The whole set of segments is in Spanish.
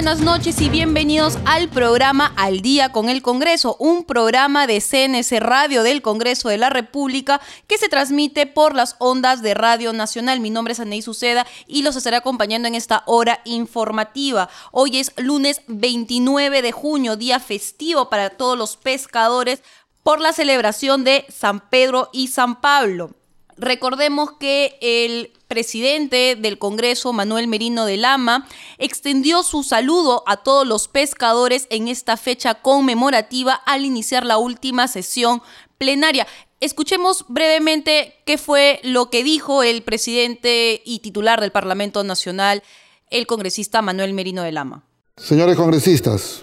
Buenas noches y bienvenidos al programa Al Día con el Congreso, un programa de CNC Radio del Congreso de la República que se transmite por las ondas de Radio Nacional. Mi nombre es Anaí Suceda y los estaré acompañando en esta hora informativa. Hoy es lunes 29 de junio, día festivo para todos los pescadores por la celebración de San Pedro y San Pablo. Recordemos que el presidente del Congreso, Manuel Merino de Lama, extendió su saludo a todos los pescadores en esta fecha conmemorativa al iniciar la última sesión plenaria. Escuchemos brevemente qué fue lo que dijo el presidente y titular del Parlamento Nacional, el congresista Manuel Merino de Lama. Señores congresistas,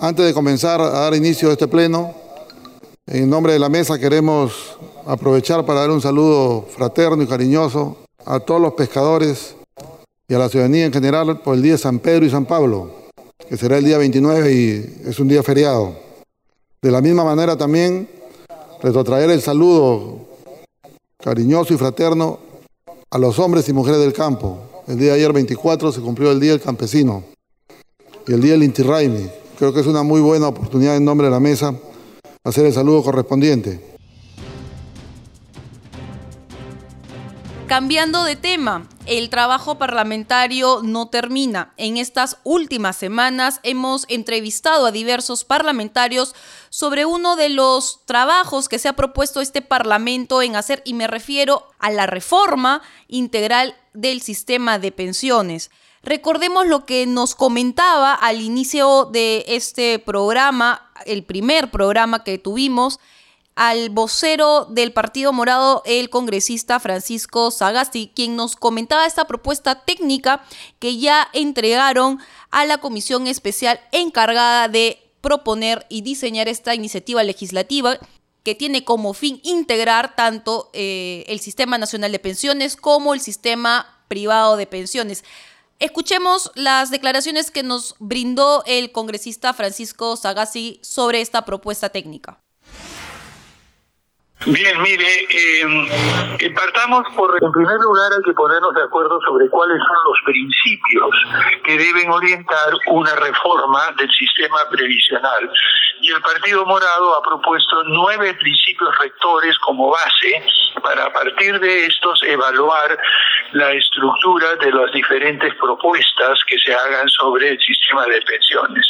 antes de comenzar a dar inicio a este pleno, en nombre de la mesa queremos aprovechar para dar un saludo fraterno y cariñoso a todos los pescadores y a la ciudadanía en general por el día de San Pedro y San Pablo, que será el día 29 y es un día feriado. De la misma manera también retrotraer el saludo cariñoso y fraterno a los hombres y mujeres del campo. El día de ayer 24 se cumplió el Día del Campesino y el Día del Inti Creo que es una muy buena oportunidad en nombre de la mesa hacer el saludo correspondiente. Cambiando de tema, el trabajo parlamentario no termina. En estas últimas semanas hemos entrevistado a diversos parlamentarios sobre uno de los trabajos que se ha propuesto este Parlamento en hacer, y me refiero a la reforma integral del sistema de pensiones. Recordemos lo que nos comentaba al inicio de este programa, el primer programa que tuvimos, al vocero del Partido Morado, el congresista Francisco Sagasti, quien nos comentaba esta propuesta técnica que ya entregaron a la comisión especial encargada de proponer y diseñar esta iniciativa legislativa que tiene como fin integrar tanto eh, el Sistema Nacional de Pensiones como el sistema privado de pensiones. Escuchemos las declaraciones que nos brindó el congresista Francisco Sagasti sobre esta propuesta técnica. Bien, mire, eh, partamos por, en primer lugar hay que ponernos de acuerdo sobre cuáles son los principios que deben orientar una reforma del sistema previsional. Y el Partido Morado ha propuesto nueve principios rectores como base para a partir de estos evaluar la estructura de las diferentes propuestas que se hagan sobre el sistema de pensiones.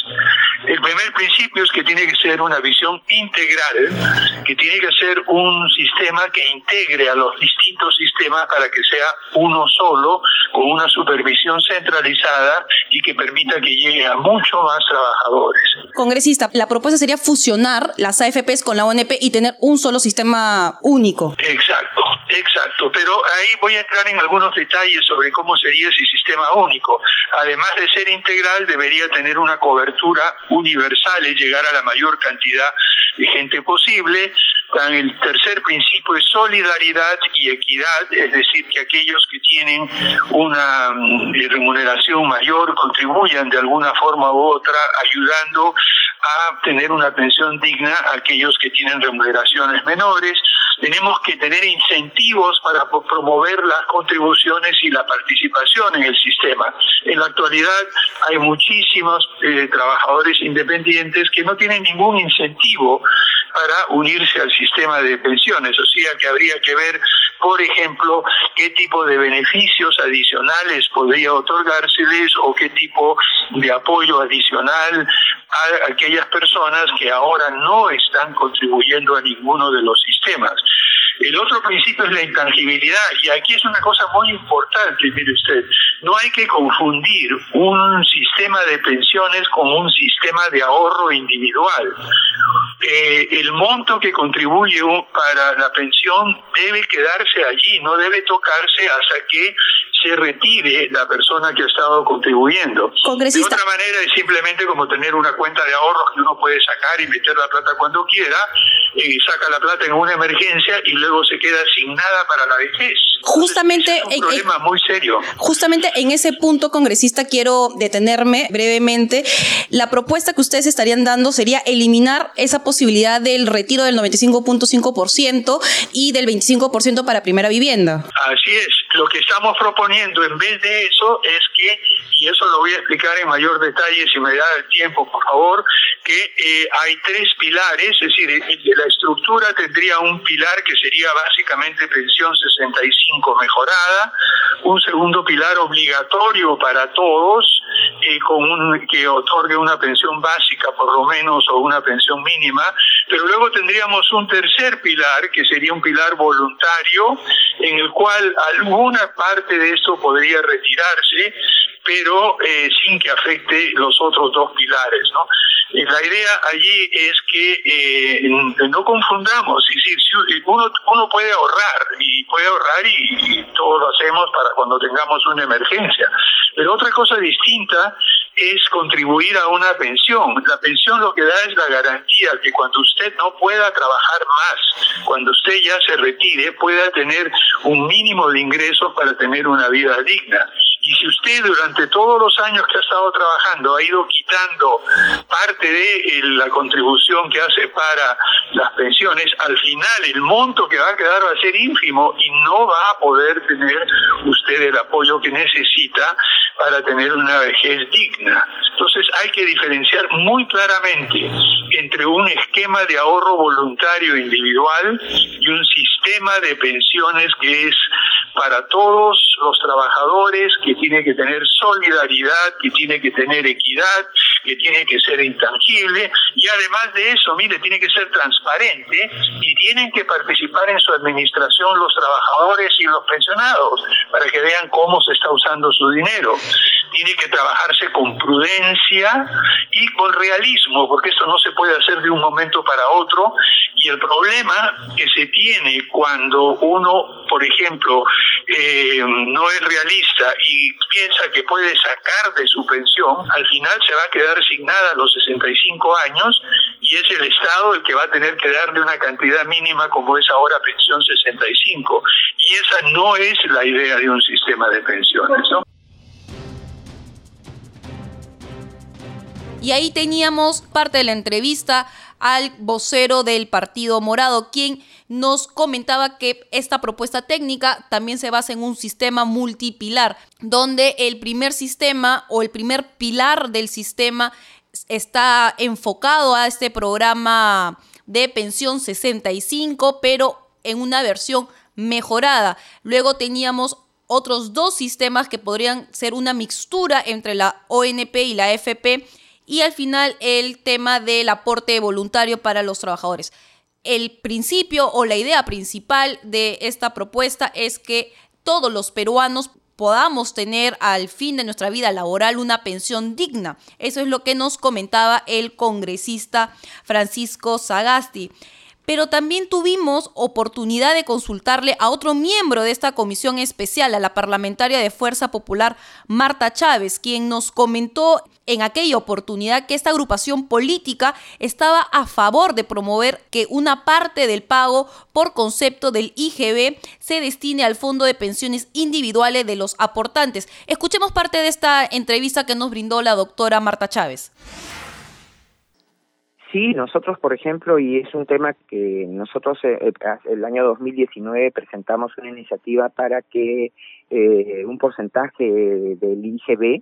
El primer principio es que tiene que ser una visión integral, que tiene que ser un sistema que integre a los distintos sistemas para que sea uno solo, con una supervisión centralizada y que permita que llegue a muchos más trabajadores. Congresista, la propuesta sería fusionar las AFPs con la ONP y tener un solo sistema único. Exacto, exacto. Pero ahí voy a entrar en algunos detalles sobre cómo sería ese sistema único. Además de ser integral, debería tener una cobertura universal y llegar a la mayor cantidad de gente posible. El tercer principio es solidaridad y equidad, es decir, que aquellos que tienen una mm, remuneración mayor contribuyan de alguna forma u otra ayudando a tener una pensión digna a aquellos que tienen remuneraciones menores. Tenemos que tener incentivos para promover las contribuciones y la participación en el sistema. En la actualidad hay muchísimos eh, trabajadores independientes que no tienen ningún incentivo para unirse al sistema de pensiones. O sea que habría que ver, por ejemplo, qué tipo de beneficios adicionales podría otorgárseles o qué tipo de apoyo adicional a aquellas personas que ahora no están contribuyendo a ninguno de los sistemas. El otro principio es la intangibilidad y aquí es una cosa muy importante, mire usted, no hay que confundir un sistema de pensiones con un sistema de ahorro individual. Eh, el monto que contribuye para la pensión debe quedarse allí, no debe tocarse hasta que se retire la persona que ha estado contribuyendo. De otra manera es simplemente como tener una cuenta de ahorros que uno puede sacar y meter la plata cuando quiera, y saca la plata en una emergencia y luego se queda sin nada para la vejez. Justamente, es un problema muy serio. Justamente en ese punto, congresista, quiero detenerme brevemente. La propuesta que ustedes estarían dando sería eliminar esa posibilidad del retiro del 95.5% y del 25% para primera vivienda. Así es. Lo que estamos proponiendo en vez de eso es que, y eso lo voy a explicar en mayor detalle si me da el tiempo, por favor, que eh, hay tres pilares, es decir, de la estructura tendría un pilar que sería básicamente pensión 65 mejorada, un segundo pilar obligatorio para todos, eh, con un, que otorgue una pensión básica por lo menos o una pensión mínima, pero luego tendríamos un tercer pilar que sería un pilar voluntario en el cual alguna parte de esto podría retirarse, pero eh, sin que afecte los otros dos pilares, ¿no? la idea allí es que eh, no confundamos, es decir, uno, uno puede ahorrar y puede ahorrar y, y todo lo hacemos para cuando tengamos una emergencia, pero otra cosa distinta es contribuir a una pensión. La pensión lo que da es la garantía que cuando usted no pueda trabajar más, cuando usted ya se retire, pueda tener un mínimo de ingresos para tener una vida digna. Y si usted durante todos los años que ha estado trabajando ha ido quitando parte de eh, la contribución que hace para las pensiones, al final el monto que va a quedar va a ser ínfimo y no va a poder tener usted el apoyo que necesita para tener una vejez digna. Entonces hay que diferenciar muy claramente entre un esquema de ahorro voluntario individual y un sistema de pensiones que es para todos los trabajadores, que tiene que tener solidaridad, que tiene que tener equidad, que tiene que ser intangible y además de eso, mire, tiene que ser transparente y tienen que participar en su administración los trabajadores y los pensionados para que vean cómo se está usando su dinero. Tiene que trabajarse con prudencia y con realismo, porque eso no se puede hacer de un momento para otro y el problema que se tiene cuando uno, por ejemplo, eh, no es realista y piensa que puede sacar de su pensión, al final se va a quedar sin nada a los 65 años y es el Estado el que va a tener que darle una cantidad mínima como es ahora pensión 65. Y esa no es la idea de un sistema de pensiones. ¿no? Y ahí teníamos parte de la entrevista al vocero del Partido Morado, quien nos comentaba que esta propuesta técnica también se basa en un sistema multipilar, donde el primer sistema o el primer pilar del sistema está enfocado a este programa de pensión 65, pero en una versión mejorada. Luego teníamos otros dos sistemas que podrían ser una mixtura entre la ONP y la FP y al final el tema del aporte voluntario para los trabajadores. El principio o la idea principal de esta propuesta es que todos los peruanos podamos tener al fin de nuestra vida laboral una pensión digna. Eso es lo que nos comentaba el congresista Francisco Sagasti pero también tuvimos oportunidad de consultarle a otro miembro de esta comisión especial, a la parlamentaria de Fuerza Popular, Marta Chávez, quien nos comentó en aquella oportunidad que esta agrupación política estaba a favor de promover que una parte del pago por concepto del IGB se destine al Fondo de Pensiones Individuales de los aportantes. Escuchemos parte de esta entrevista que nos brindó la doctora Marta Chávez. Sí, nosotros, por ejemplo, y es un tema que nosotros eh, eh, el año 2019 presentamos una iniciativa para que eh, un porcentaje del IGB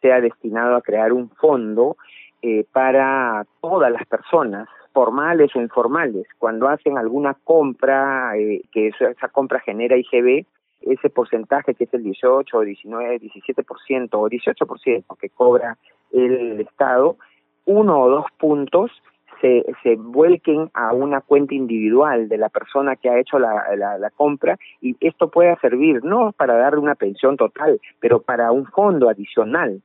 sea destinado a crear un fondo eh, para todas las personas, formales o informales, cuando hacen alguna compra, eh, que esa, compra genera IGB, ese porcentaje que es el 18 19, 17% o 18% que cobra el Estado, uno o dos puntos se, se vuelquen a una cuenta individual de la persona que ha hecho la, la, compra y esto pueda servir no para darle una pensión total, pero para un fondo adicional.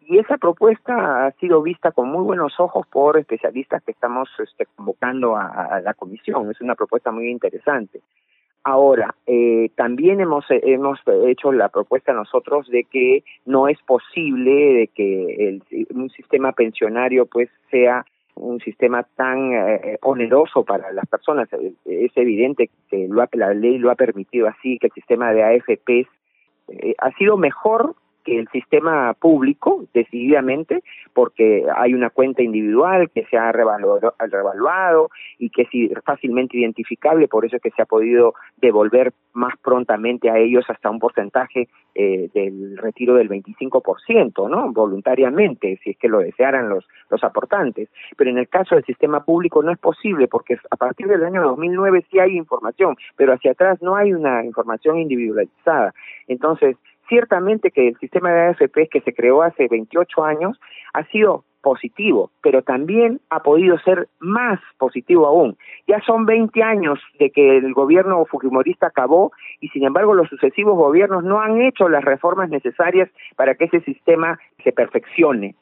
Y esa propuesta ha sido vista con muy buenos ojos por especialistas que estamos este, convocando a, a la comisión. Es una propuesta muy interesante. Ahora, eh, también hemos, hemos hecho la propuesta nosotros de que no es posible de que el, un sistema pensionario pues sea un sistema tan eh, oneroso para las personas. Es evidente que lo la ley lo ha permitido así, que el sistema de AFPs eh, ha sido mejor el sistema público, decididamente, porque hay una cuenta individual que se ha revaluado, y que es fácilmente identificable, por eso es que se ha podido devolver más prontamente a ellos hasta un porcentaje eh, del retiro del 25%, ¿no? Voluntariamente, si es que lo desearan los, los aportantes. Pero en el caso del sistema público no es posible, porque a partir del año 2009 sí hay información, pero hacia atrás no hay una información individualizada. Entonces, Ciertamente que el sistema de AFP que se creó hace 28 años ha sido positivo, pero también ha podido ser más positivo aún. Ya son 20 años de que el gobierno fujimorista acabó y sin embargo los sucesivos gobiernos no han hecho las reformas necesarias para que ese sistema se perfeccione.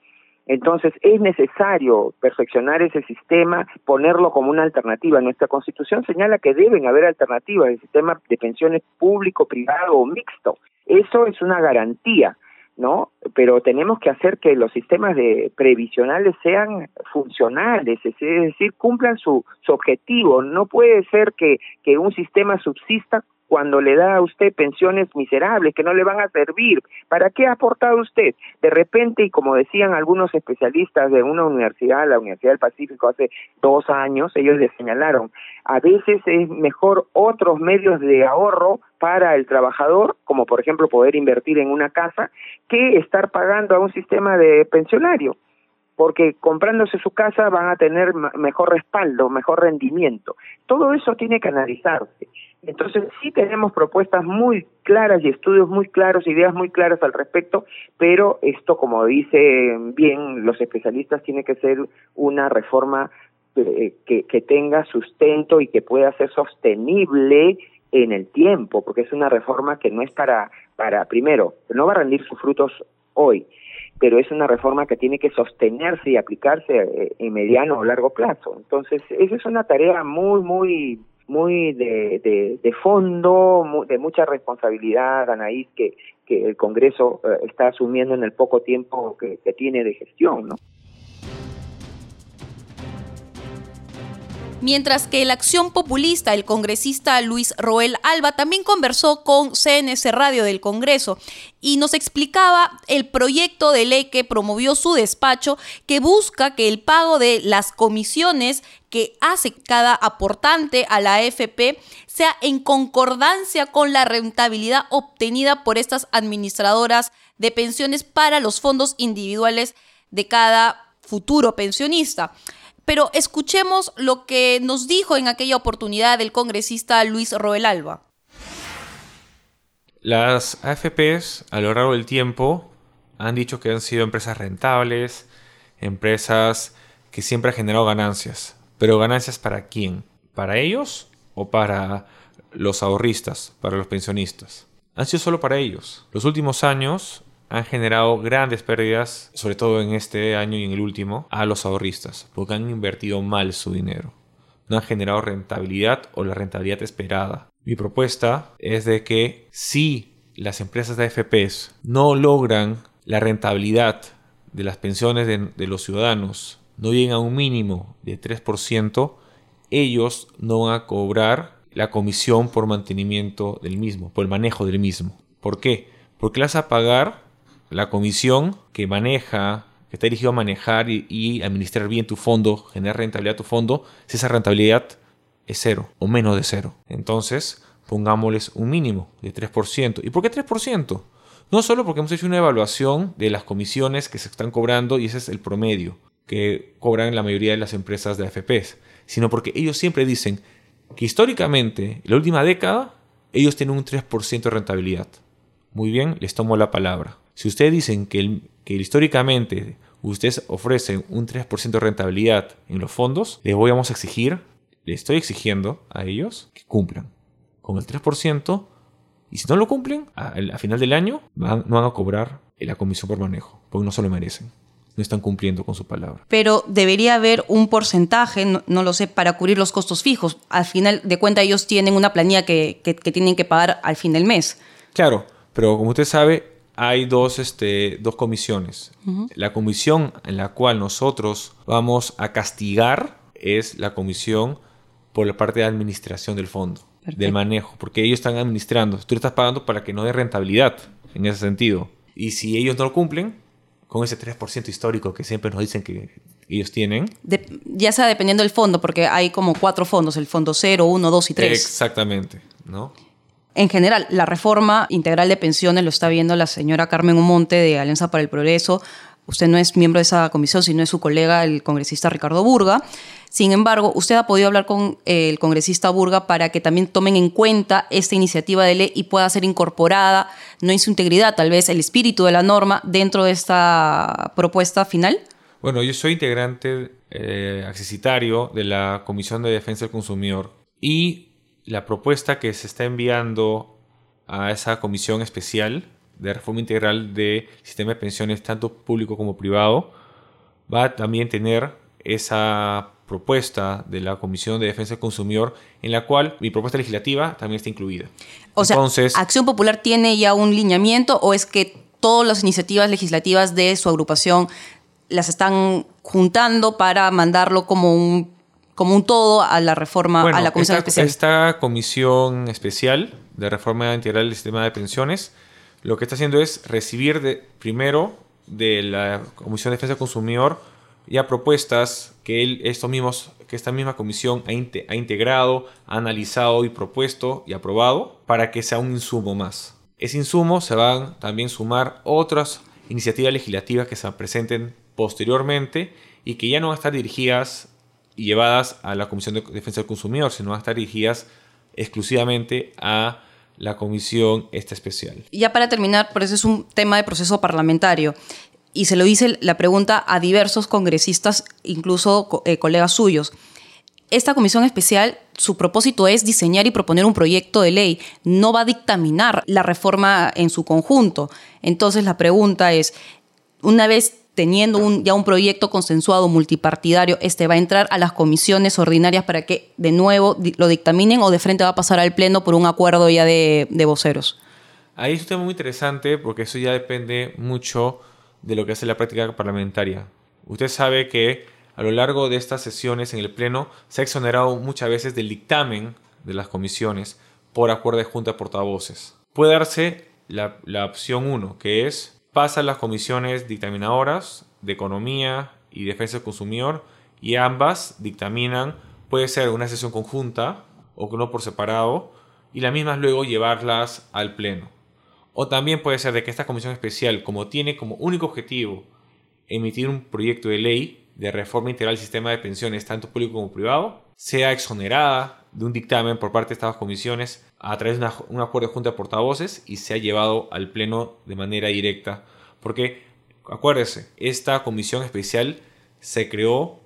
Entonces es necesario perfeccionar ese sistema, ponerlo como una alternativa. Nuestra constitución señala que deben haber alternativas, el sistema de pensiones público, privado o mixto. Eso es una garantía, ¿no? Pero tenemos que hacer que los sistemas de previsionales sean funcionales, es decir, cumplan su, su objetivo. No puede ser que, que un sistema subsista cuando le da a usted pensiones miserables que no le van a servir. ¿Para qué ha aportado usted? De repente, y como decían algunos especialistas de una universidad, la Universidad del Pacífico, hace dos años, ellos le señalaron, a veces es mejor otros medios de ahorro para el trabajador, como por ejemplo poder invertir en una casa, que estar pagando a un sistema de pensionario porque comprándose su casa van a tener mejor respaldo, mejor rendimiento. Todo eso tiene que analizarse. Entonces sí tenemos propuestas muy claras y estudios muy claros, ideas muy claras al respecto, pero esto, como dicen bien los especialistas, tiene que ser una reforma eh, que, que tenga sustento y que pueda ser sostenible en el tiempo, porque es una reforma que no es para, para primero, no va a rendir sus frutos hoy, pero es una reforma que tiene que sostenerse y aplicarse eh, en mediano o largo plazo. Entonces, esa es una tarea muy, muy muy de, de, fondo, de mucha responsabilidad, Anaís, que, que el Congreso eh, está asumiendo en el poco tiempo que, que tiene de gestión, ¿no? Mientras que la acción populista, el congresista Luis Roel Alba, también conversó con CNS Radio del Congreso y nos explicaba el proyecto de ley que promovió su despacho que busca que el pago de las comisiones que hace cada aportante a la AFP sea en concordancia con la rentabilidad obtenida por estas administradoras de pensiones para los fondos individuales de cada futuro pensionista. Pero escuchemos lo que nos dijo en aquella oportunidad el congresista Luis Roel Alba. Las AFPs a lo largo del tiempo han dicho que han sido empresas rentables, empresas que siempre han generado ganancias. Pero ganancias para quién? ¿Para ellos o para los ahorristas, para los pensionistas? Han sido solo para ellos. Los últimos años han generado grandes pérdidas, sobre todo en este año y en el último, a los ahorristas, porque han invertido mal su dinero. No han generado rentabilidad o la rentabilidad esperada. Mi propuesta es de que si las empresas de AFPs no logran la rentabilidad de las pensiones de, los ciudadanos, no llegan a un mínimo de 3%, ellos no van a cobrar la comisión por mantenimiento del mismo, por el manejo del mismo. ¿Por qué? Porque las a pagar la comisión que maneja, que está dirigido a manejar y, administrar bien tu fondo, generar rentabilidad a tu fondo, si esa rentabilidad es cero o menos de cero. Entonces, pongámosles un mínimo de 3%. ¿Y por qué 3%? No solo porque hemos hecho una evaluación de las comisiones que se están cobrando y ese es el promedio que cobran la mayoría de las empresas de AFPs, sino porque ellos siempre dicen que históricamente, en la última década, ellos tienen un 3% de rentabilidad. Muy bien, les tomo la palabra. Si ustedes dicen que, que históricamente ustedes ofrecen un 3% de rentabilidad en los fondos, les voy a exigir, les estoy exigiendo a ellos que cumplan con el 3%. Y si no lo cumplen, a, final del año no van a cobrar la comisión por manejo, porque no se lo merecen. no están cumpliendo con su palabra. Pero debería haber un porcentaje, no, lo sé, para cubrir los costos fijos. Al final de cuentas ellos tienen una planilla que, tienen que pagar al fin del mes. Claro, pero como usted sabe, hay dos, este, dos comisiones. La comisión en la cual nosotros vamos a castigar es la comisión por la parte de administración del fondo, del manejo, porque ellos están administrando. Tú le estás pagando para que no dé rentabilidad en ese sentido. Y si ellos no lo cumplen, con ese 3% histórico que siempre nos dicen que ellos tienen. ya sea dependiendo del fondo, porque hay como cuatro fondos, el fondo 0, 1, 2 y 3. Exactamente, ¿no? En general, la reforma integral de pensiones lo está viendo la señora Carmen Umonte de Alianza para el Progreso. Usted no es miembro de esa comisión, sino es su colega, el congresista Ricardo Burga. Sin embargo, usted ha podido hablar con el congresista Burga para que también tomen en cuenta esta iniciativa de ley y pueda ser incorporada, no en su integridad, tal vez el espíritu de la norma dentro de esta propuesta final. Bueno, yo soy integrante eh, accesitario de la Comisión de Defensa del Consumidor y la propuesta que se está enviando a esa comisión especial de reforma integral del sistema de pensiones, tanto público como privado, va a también tener esa propuesta de la Comisión de Defensa del Consumidor, en la cual mi propuesta legislativa también está incluida. O sea, ¿Acción Popular tiene ya un lineamiento o es que todas las iniciativas legislativas de su agrupación las están juntando para mandarlo como un, como un todo a la reforma, a la Comisión Especial? Esta Comisión Especial de Reforma Integral del Sistema de Pensiones lo que está haciendo es recibir de, primero de la Comisión de Defensa del Consumidor ya propuestas que, él, estos mismos, que esta misma comisión ha, ha integrado, ha analizado y propuesto y aprobado para que sea un insumo más. Ese insumo se van también sumar otras iniciativas legislativas que se presenten posteriormente y que ya no van a estar dirigidas y llevadas a la Comisión de Defensa del Consumidor, sino a estar dirigidas exclusivamente a la comisión esta especial. Ya para terminar, por eso es un tema de proceso parlamentario. Y se lo hice la pregunta a diversos congresistas, incluso eh, colegas suyos. Esta comisión especial, su propósito es diseñar y proponer un proyecto de ley, no va a dictaminar la reforma en su conjunto. Entonces la pregunta es, una vez teniendo ya un proyecto consensuado multipartidario, este va a entrar a las comisiones ordinarias para que de nuevo lo dictaminen o de frente va a pasar al Pleno por un acuerdo ya de, voceros? Ahí es un tema muy interesante porque eso ya depende mucho de lo que hace la práctica parlamentaria. Usted sabe que a lo largo de estas sesiones en el Pleno se ha exonerado muchas veces del dictamen de las comisiones por acuerdo de junta de portavoces. Puede darse la, la opción 1, que es pasa a las comisiones dictaminadoras de Economía y Defensa del Consumidor y ambas dictaminan, puede ser una sesión conjunta o no por separado, y las mismas luego llevarlas al Pleno. O también puede ser de que esta comisión especial, como tiene como único objetivo emitir un proyecto de ley de reforma integral del sistema de pensiones, tanto público como privado, sea exonerada de un dictamen por parte de estas comisiones a través de un acuerdo de junta de portavoces y se ha llevado al Pleno de manera directa. Porque, acuérdese, esta comisión especial se creó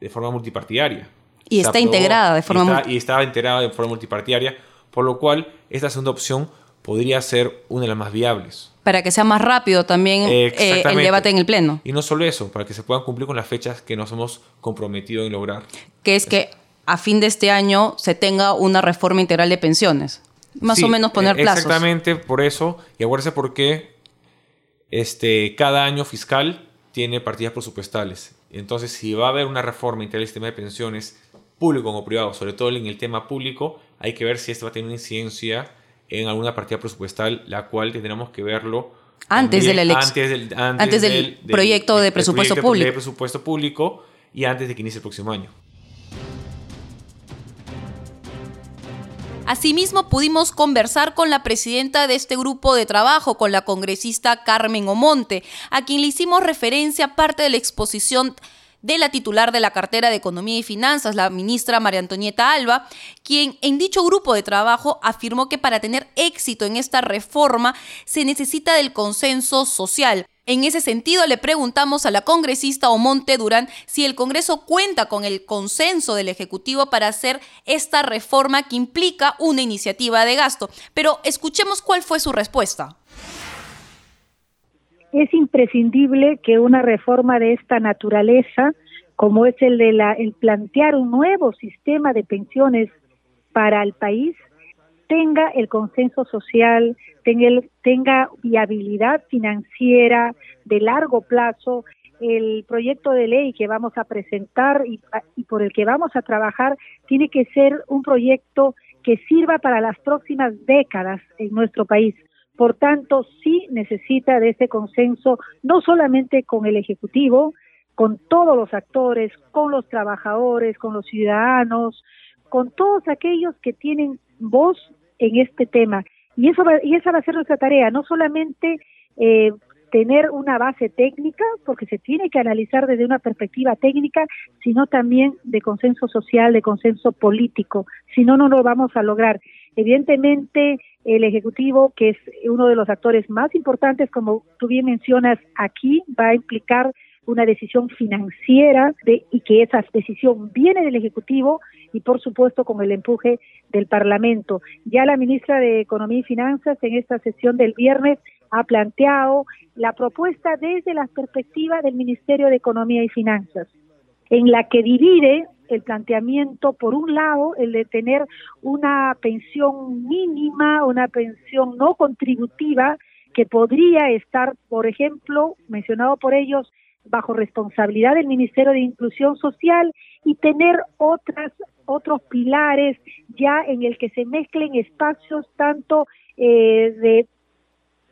de forma multipartidaria. Y está integrada de forma y, y estaba integrada de forma multipartidaria, por lo cual esta segunda opción podría ser una de las más viables. Para que sea más rápido también eh, el debate en el Pleno. Y no solo eso, para que se puedan cumplir con las fechas que nos hemos comprometido en lograr. Que es que a fin de este año se tenga una reforma integral de pensiones. Más o menos poner e- plazos. Exactamente, por eso. Y acuérdense por qué este, cada año fiscal tiene partidas presupuestales. Entonces, si va a haber una reforma integral del sistema de pensiones, público como privado, sobre todo en el tema público, hay que ver si esto va a tener una incidencia en alguna partida presupuestal, la cual tendremos que verlo antes de la elección. Antes del, proyecto de presupuesto público. De presupuesto público y antes de que inicie el próximo año. Asimismo, pudimos conversar con la presidenta de este grupo de trabajo, con la congresista Carmen Omonte, a quien le hicimos referencia parte de la exposición de la titular de la cartera de Economía y Finanzas, la ministra María Antonieta Alba, quien en dicho grupo de trabajo afirmó que para tener éxito en esta reforma se necesita del consenso social. En ese sentido, le preguntamos a la congresista Omonte Durán si el Congreso cuenta con el consenso del Ejecutivo para hacer esta reforma que implica una iniciativa de gasto. Pero escuchemos cuál fue su respuesta. es imprescindible que una reforma de esta naturaleza, como es el de la, el plantear un nuevo sistema de pensiones para el país, tenga el consenso social, tenga, viabilidad financiera de largo plazo. El proyecto de ley que vamos a presentar y, y por el que vamos a trabajar tiene que ser un proyecto que sirva para las próximas décadas en nuestro país. Por tanto, sí necesita de ese consenso, no solamente con el Ejecutivo, con todos los actores, con los trabajadores, con los ciudadanos, con todos aquellos que tienen voz en este tema. Y, eso y esa va a ser nuestra tarea, no solamente eh, tener una base técnica, porque se tiene que analizar desde una perspectiva técnica, sino también de consenso social, de consenso político. Si no, no lo vamos a lograr. Evidentemente, el Ejecutivo, que es uno de los actores más importantes, como tú bien mencionas aquí, va a implicar una decisión financiera de, y que esa decisión viene del Ejecutivo y por supuesto con el empuje del Parlamento. Ya la ministra de Economía y Finanzas en esta sesión del viernes ha planteado la propuesta desde la perspectiva del Ministerio de Economía y Finanzas, en la que divide el planteamiento, por un lado, el de tener una pensión mínima, una pensión no contributiva, que podría estar, por ejemplo, mencionado por ellos, bajo responsabilidad del Ministerio de Inclusión Social y tener otras otros pilares ya en el que se mezclen espacios tanto eh, de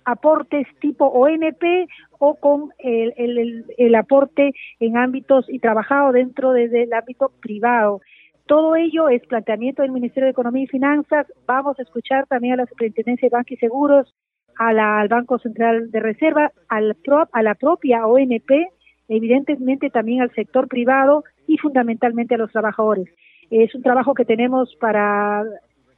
aportes tipo ONP o con el, el, el, aporte en ámbitos y trabajado dentro del ámbito privado. Todo ello es planteamiento del Ministerio de Economía y Finanzas. Vamos a escuchar también a la Superintendencia de Bancos y Seguros, al Banco Central de Reserva, al, a la propia ONP evidentemente también al sector privado y fundamentalmente a los trabajadores. Es un trabajo que tenemos para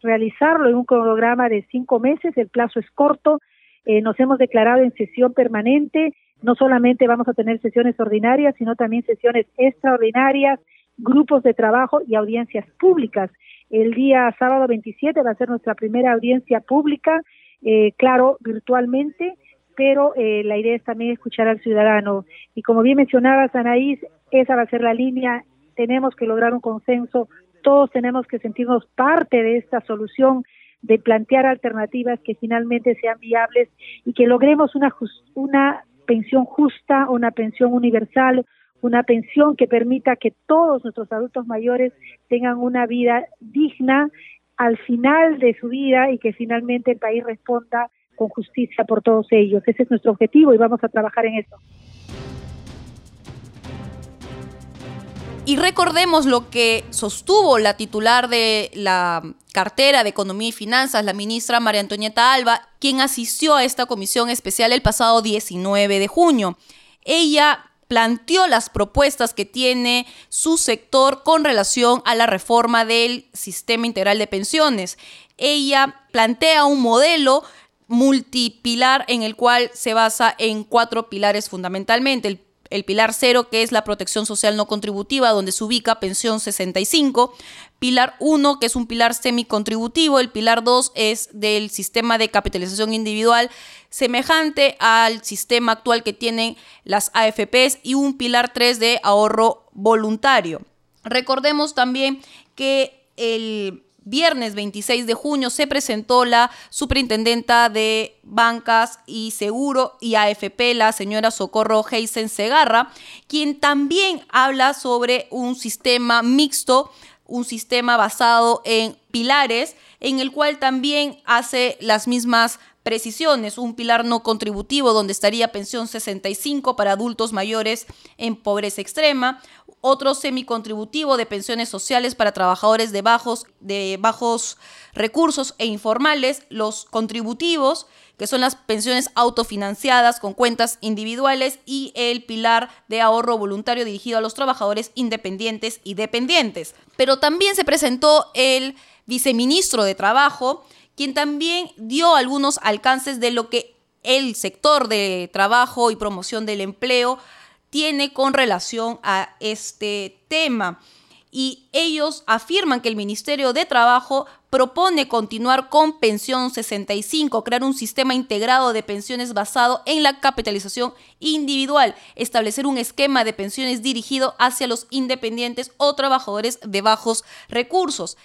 realizarlo en un cronograma de cinco meses, el plazo es corto, eh, nos hemos declarado en sesión permanente, no solamente vamos a tener sesiones ordinarias, sino también sesiones extraordinarias, grupos de trabajo y audiencias públicas. El día sábado 27 va a ser nuestra primera audiencia pública, eh, claro, virtualmente, pero eh, la idea es también escuchar al ciudadano. Y como bien mencionabas, Anaís, esa va a ser la línea, tenemos que lograr un consenso, todos tenemos que sentirnos parte de esta solución, de plantear alternativas que finalmente sean viables y que logremos una, una pensión justa, una pensión universal, una pensión que permita que todos nuestros adultos mayores tengan una vida digna al final de su vida y que finalmente el país responda con justicia por todos ellos. Ese es nuestro objetivo y vamos a trabajar en eso. Y recordemos lo que sostuvo la titular de la cartera de Economía y Finanzas, la ministra María Antonieta Alba, quien asistió a esta comisión especial el pasado 19 de junio. Ella planteó las propuestas que tiene su sector con relación a la reforma del sistema integral de pensiones. Ella plantea un modelo multipilar en el cual se basa en cuatro pilares fundamentalmente. El, pilar cero, que es la protección social no contributiva, donde se ubica pensión 65. Pilar 1, que es un pilar semicontributivo. El pilar 2 es del sistema de capitalización individual, semejante al sistema actual que tienen las AFPs. Y un pilar 3 de ahorro voluntario. Recordemos también que el viernes 26 de junio se presentó la superintendenta de bancas y seguro y AFP, la señora Socorro Heisen Segarra, quien también habla sobre un sistema mixto, un sistema basado en pilares, en el cual también hace las mismas precisiones, un pilar no contributivo donde estaría pensión 65 para adultos mayores en pobreza extrema, otro semicontributivo de pensiones sociales para trabajadores de bajos, de bajos recursos e informales, los contributivos, que son las pensiones autofinanciadas con cuentas individuales, y el pilar de ahorro voluntario dirigido a los trabajadores independientes y dependientes. Pero también se presentó el viceministro de Trabajo, quien también dio algunos alcances de lo que el sector de trabajo y promoción del empleo tiene con relación a este tema. Y ellos afirman que el Ministerio de Trabajo propone continuar con Pensión 65, crear un sistema integrado de pensiones basado en la capitalización individual, establecer un esquema de pensiones dirigido hacia los independientes o trabajadores de bajos recursos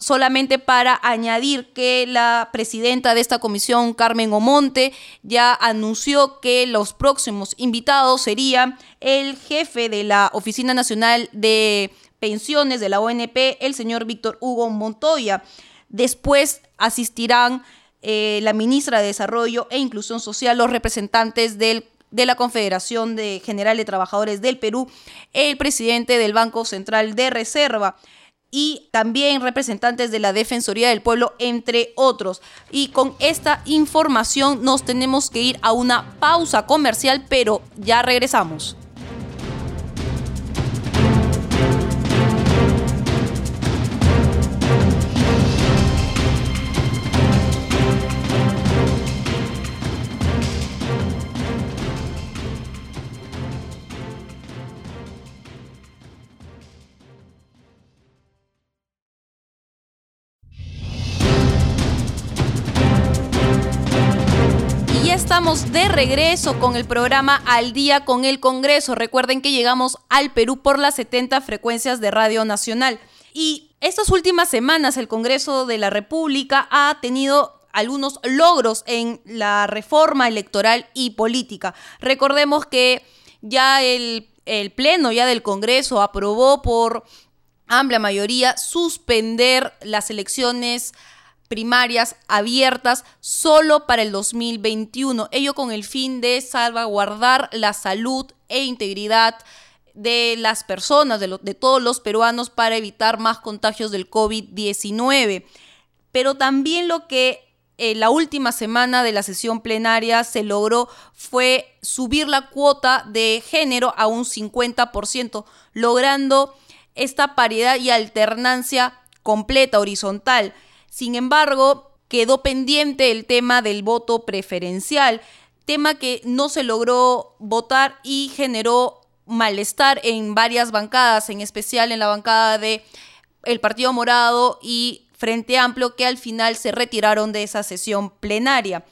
solamente para añadir que la presidenta de esta comisión, Carmen Omonte, ya anunció que los próximos invitados serían el jefe de la Oficina Nacional de Pensiones de la ONP, el señor Víctor Hugo Montoya. Después asistirán eh, la ministra de Desarrollo e Inclusión Social, los representantes del de la Confederación de General de Trabajadores del Perú, el presidente del Banco Central de Reserva, y también representantes de la Defensoría del Pueblo, entre otros. Y con esta información nos tenemos que ir a una pausa comercial, pero ya regresamos. De regreso con el programa Al día con el Congreso. Recuerden que llegamos al Perú por las 70 frecuencias de Radio Nacional. Y estas últimas semanas el Congreso de la República ha tenido algunos logros en la reforma electoral y política. Recordemos que ya el, el Pleno ya del Congreso aprobó por amplia mayoría suspender las elecciones primarias abiertas solo para el 2021, ello con el fin de salvaguardar la salud e integridad de las personas, de, todos los peruanos, para evitar más contagios del COVID-19. Pero también lo que en la última semana de la sesión plenaria se logró fue subir la cuota de género a un 50%, logrando esta paridad y alternancia completa, horizontal. Sin embargo, quedó pendiente el tema del voto preferencial, tema que no se logró votar y generó malestar en varias bancadas, en especial en la bancada de el Partido Morado y Frente Amplio, que al final se retiraron de esa sesión plenaria.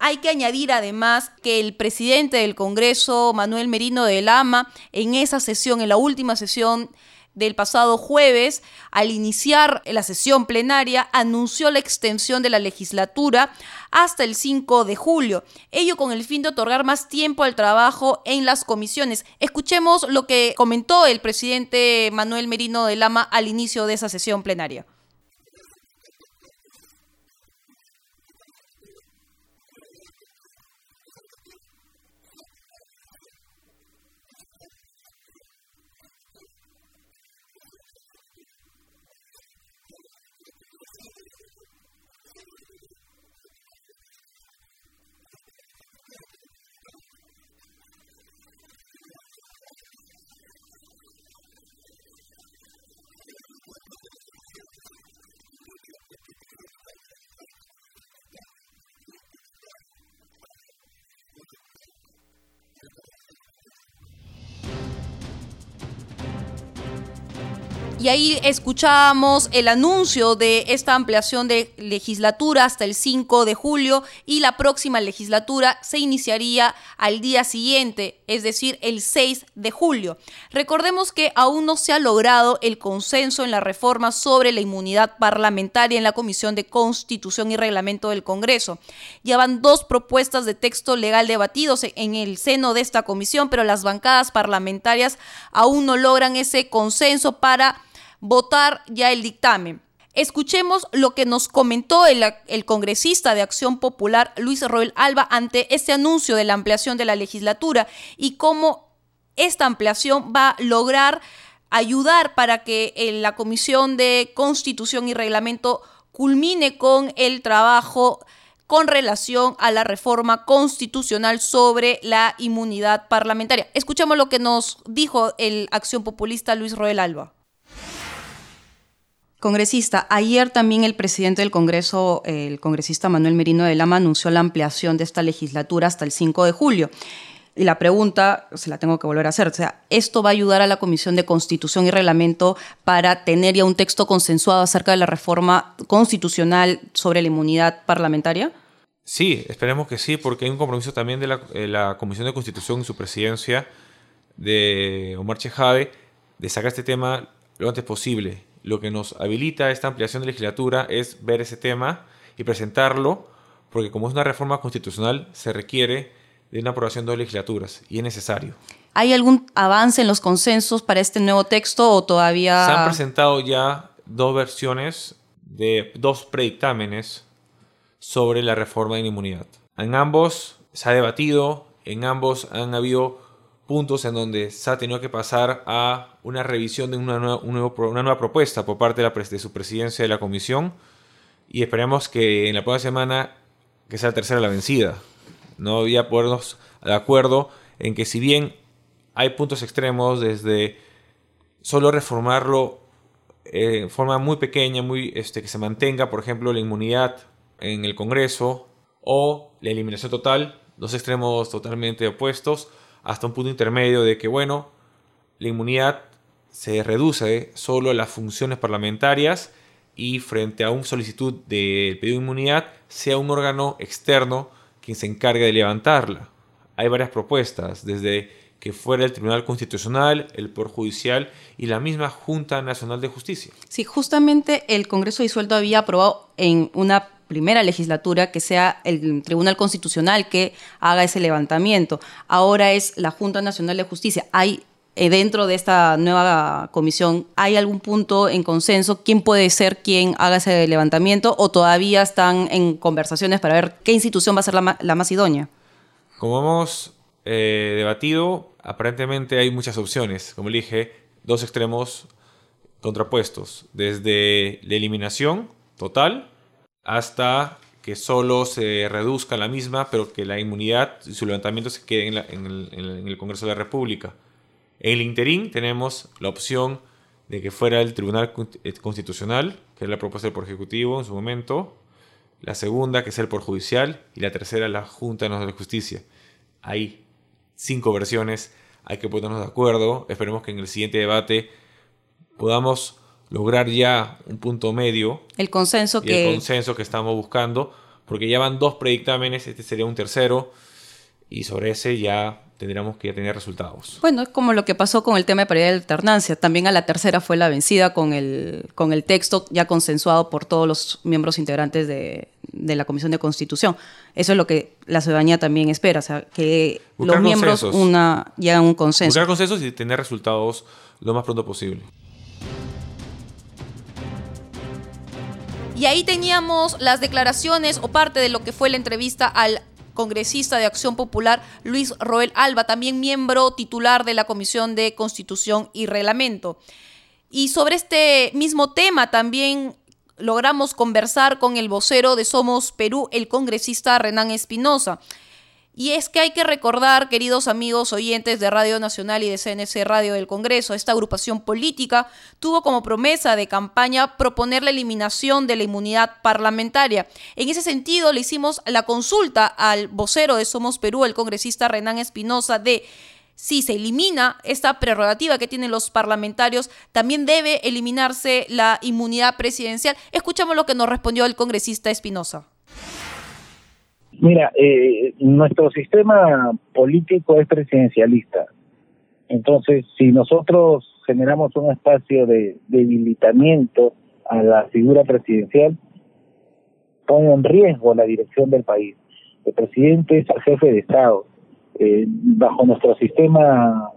Hay que añadir además que el presidente del Congreso, Manuel Merino de Lama, en esa sesión, en la última sesión del pasado jueves, al iniciar la sesión plenaria, anunció la extensión de la legislatura hasta el 5 de julio, ello con el fin de otorgar más tiempo al trabajo en las comisiones. Escuchemos lo que comentó el presidente Manuel Merino de Lama al inicio de esa sesión plenaria. Y ahí escuchábamos el anuncio de esta ampliación de legislatura hasta el 5 de julio y la próxima legislatura se iniciaría al día siguiente, es decir, el 6 de julio. Recordemos que aún no se ha logrado el consenso en la reforma sobre la inmunidad parlamentaria en la Comisión de Constitución y Reglamento del Congreso. Llevan dos propuestas de texto legal debatidos en el seno de esta comisión, pero las bancadas parlamentarias aún no logran ese consenso para votar ya el dictamen. Escuchemos lo que nos comentó el, congresista de Acción Popular, Luis Roel Alba, ante este anuncio de la ampliación de la legislatura y cómo esta ampliación va a lograr ayudar para que eh, la Comisión de Constitución y Reglamento culmine con el trabajo con relación a la reforma constitucional sobre la inmunidad parlamentaria. Escuchemos lo que nos dijo el acción populista Luis Roel Alba. Congresista, ayer también el presidente del Congreso, el congresista Manuel Merino de Lama, anunció la ampliación de esta legislatura hasta el 5 de julio. y la pregunta se la tengo que volver a hacer, o sea, ¿esto va a ayudar a la Comisión de Constitución y Reglamento para tener ya un texto consensuado acerca de la reforma constitucional sobre la inmunidad parlamentaria? Sí, esperemos que sí, porque hay un compromiso también de la, de la Comisión de Constitución y su presidencia de Omar Chejade de sacar este tema lo antes posible. Lo que nos habilita esta ampliación de legislatura es ver ese tema y presentarlo, porque como es una reforma constitucional, se requiere de una aprobación de dos legislaturas y es necesario. ¿Hay algún avance en los consensos para este nuevo texto o todavía...? Se han presentado ya dos versiones de dos predictámenes sobre la reforma de la inmunidad. En ambos se ha debatido, en ambos han habido puntos en donde se ha tenido que pasar a una revisión de una nueva, una nueva propuesta por parte de, la, de, su presidencia de la comisión y esperemos que en la próxima semana que sea la tercera la vencida. No había ponernos de acuerdo en que si bien hay puntos extremos desde solo reformarlo eh, en forma muy pequeña, muy este, que se mantenga, por ejemplo, la inmunidad en el Congreso o la eliminación total, dos extremos totalmente opuestos, hasta un punto intermedio de que, bueno, la inmunidad se reduce solo a las funciones parlamentarias y frente a una solicitud de pedido de inmunidad sea un órgano externo quien se encargue de levantarla. Hay varias propuestas, desde que fuera el Tribunal Constitucional, el Poder Judicial y la misma Junta Nacional de Justicia. Sí, justamente el Congreso disuelto había aprobado en una primera legislatura que sea el Tribunal Constitucional que haga ese levantamiento. Ahora es la Junta Nacional de Justicia. Hay eh, dentro de esta nueva comisión, ¿hay algún punto en consenso? ¿Quién puede ser quien haga ese levantamiento? ¿O todavía están en conversaciones para ver qué institución va a ser la, más idónea? Como hemos eh, debatido, aparentemente hay muchas opciones. Como le dije, dos extremos contrapuestos. Desde la eliminación total hasta que solo se reduzca la misma, pero que la inmunidad y su levantamiento se quede en, el, Congreso de la República. En el interín tenemos la opción de que fuera el Tribunal eh, Constitucional, que es la propuesta del Poder Ejecutivo en su momento, la segunda, que es el Poder Judicial, y la tercera, la Junta de Justicia. Hay cinco versiones, hay que ponernos de acuerdo, esperemos que en el siguiente debate podamos lograr ya un punto medio. El consenso que... El consenso que estamos buscando, porque ya van dos predictámenes, este sería un tercero, y sobre ese ya tendríamos que tener resultados. Bueno, es como lo que pasó con el tema de paridad de alternancia. También a la tercera fue la vencida con el, con el texto ya consensuado por todos los miembros integrantes de, de la Comisión de Constitución. Eso es lo que la ciudadanía también espera, o sea, que los miembros una, lleguen a un consenso. Buscar consensos y tener resultados lo más pronto posible. Y ahí teníamos las declaraciones o parte de lo que fue la entrevista al congresista de Acción Popular Luis Roel Alba, también miembro titular de la Comisión de Constitución y Reglamento. Y sobre este mismo tema también logramos conversar con el vocero de Somos Perú, el congresista Renan Espinosa. Y es que hay que recordar, queridos amigos oyentes de Radio Nacional y de CNC Radio del Congreso, esta agrupación política tuvo como promesa de campaña proponer la eliminación de la inmunidad parlamentaria. En ese sentido, le hicimos la consulta al vocero de Somos Perú, el congresista Renan Espinosa, de si se elimina esta prerrogativa que tienen los parlamentarios, también debe eliminarse la inmunidad presidencial. Escuchamos lo que nos respondió el congresista Espinosa. Mira, eh, nuestro sistema político es presidencialista. Entonces, si nosotros generamos un espacio de debilitamiento a la figura presidencial, pone en riesgo la dirección del país. El presidente es el jefe de Estado. Eh, bajo nuestro sistema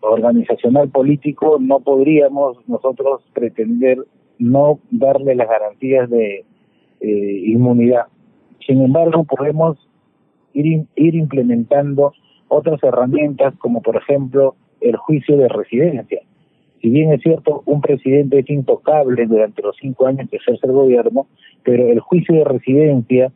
organizacional político no podríamos nosotros pretender no darle las garantías de eh, inmunidad. Sin embargo, podemos ir, implementando otras herramientas como por ejemplo el juicio de residencia. Si bien es cierto, un presidente es intocable durante los cinco años que ejerce el gobierno, pero el juicio de residencia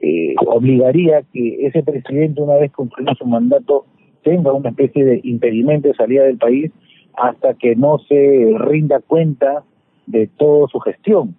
eh, obligaría que ese presidente, una vez concluido su mandato, tenga una especie de impedimento de salida del país hasta que no se rinda cuenta de toda su gestión